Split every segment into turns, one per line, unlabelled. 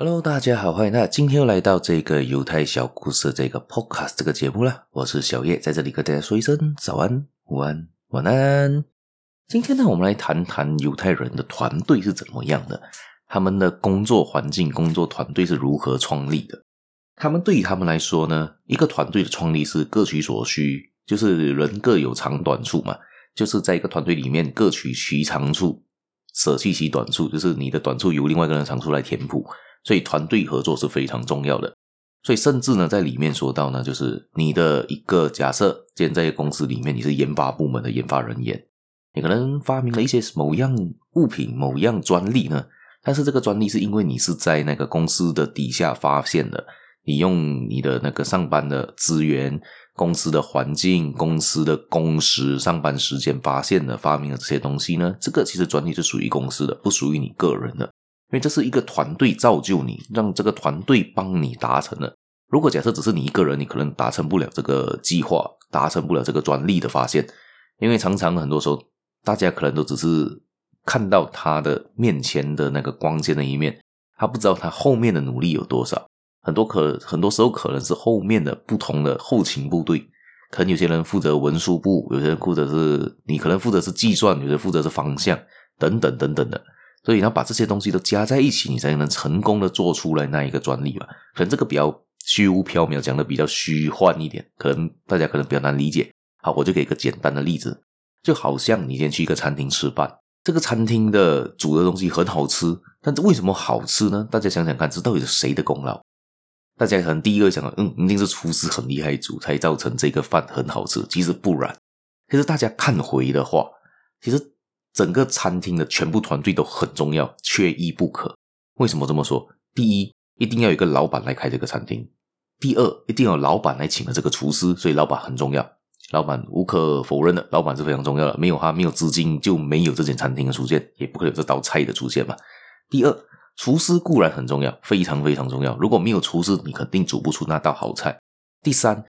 Hello，大家好，欢迎大家今天又来到这个犹太小故事这个 Podcast 这个节目了。我是小叶，在这里跟大家说一声早安、午安、晚安。今天呢，我们来谈谈犹太人的团队是怎么样的，他们的工作环境、工作团队是如何创立的。他们对于他们来说呢，一个团队的创立是各取所需，就是人各有长短处嘛，就是在一个团队里面各取其长处，舍弃其短处，就是你的短处由另外一个人长处来填补。所以团队合作是非常重要的。所以甚至呢，在里面说到呢，就是你的一个假设，今天在公司里面，你是研发部门的研发人员，你可能发明了一些某样物品、某样专利呢。但是这个专利是因为你是在那个公司的底下发现的，你用你的那个上班的资源、公司的环境、公司的工时、上班时间发现的、发明的这些东西呢，这个其实专利是属于公司的，不属于你个人的。因为这是一个团队造就你，让这个团队帮你达成了。如果假设只是你一个人，你可能达成不了这个计划，达成不了这个专利的发现。因为常常很多时候，大家可能都只是看到他的面前的那个光鲜的一面，他不知道他后面的努力有多少。很多可很多时候可能是后面的不同的后勤部队，可能有些人负责文书部，有些人负责是你可能负责是计算，有些负责是方向，等等等等的。所以，要把这些东西都加在一起，你才能成功的做出来那一个专利吧。可能这个比较虚无缥缈，讲的比较虚幻一点，可能大家可能比较难理解。好，我就给一个简单的例子，就好像你今天去一个餐厅吃饭，这个餐厅的煮的东西很好吃，但这为什么好吃呢？大家想想看，这到底是谁的功劳？大家可能第一个想，嗯，一定是厨师很厉害煮，才造成这个饭很好吃。其实不然，其实大家看回的话，其实。整个餐厅的全部团队都很重要，缺一不可。为什么这么说？第一，一定要有一个老板来开这个餐厅；第二，一定要有老板来请了这个厨师，所以老板很重要。老板无可否认的，老板是非常重要的。没有他，没有资金，就没有这间餐厅的出现，也不会有这道菜的出现嘛。第二，厨师固然很重要，非常非常重要。如果没有厨师，你肯定煮不出那道好菜。第三，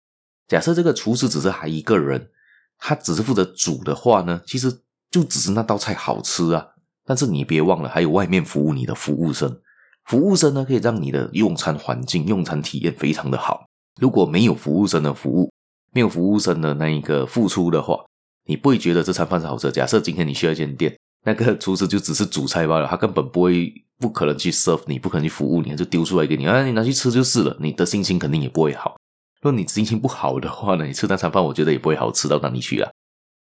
假设这个厨师只是还一个人，他只是负责煮的话呢，其实。就只是那道菜好吃啊，但是你别忘了，还有外面服务你的服务生。服务生呢，可以让你的用餐环境、用餐体验非常的好。如果没有服务生的服务，没有服务生的那一个付出的话，你不会觉得这餐饭是好吃。假设今天你去一间店，那个厨师就只是煮菜罢了，他根本不会、不可能去 serve 你，不可能去服务你，就丢出来给你啊，你拿去吃就是了。你的心情肯定也不会好。如果你心情不好的话呢，你吃那餐饭，我觉得也不会好吃到哪里去啊。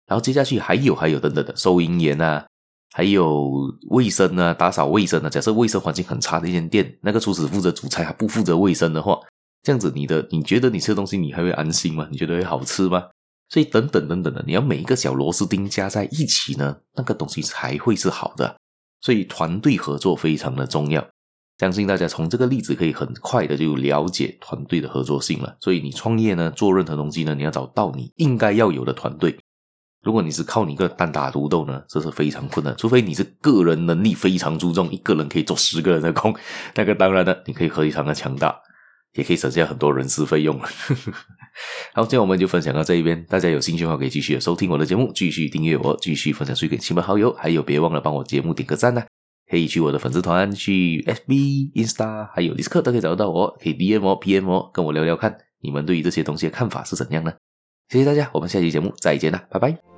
然后接下去还有还有等等的收银员啊，还有卫生啊，打扫卫生啊。假设卫生环境很差的一间店，那个厨师负责煮菜，还不负责卫生的话，这样子你的你觉得你吃的东西你还会安心吗？你觉得会好吃吗？所以等等等等的，你要每一个小螺丝钉加在一起呢，那个东西才会是好的。所以团队合作非常的重要。相信大家从这个例子可以很快的就了解团队的合作性了。所以你创业呢，做任何东西呢，你要找到你应该要有的团队。如果你是靠你一个单打独斗呢，这是非常困难。除非你是个人能力非常注重，一个人可以做十个人的工，那个当然了，你可以非常的强大，也可以省下很多人事费用。好，今天我们就分享到这一边，大家有兴趣的话可以继续收听我的节目，继续订阅我，继续分享出去给亲朋好友，还有别忘了帮我节目点个赞呢、可以去我的粉丝团，去 FB、Insta，还有 Disc 都可以找到我，可以 DM 我、PM 我，跟我聊聊看，你们对于这些东西的看法是怎样呢？谢谢大家，我们下期节目再见了，拜拜。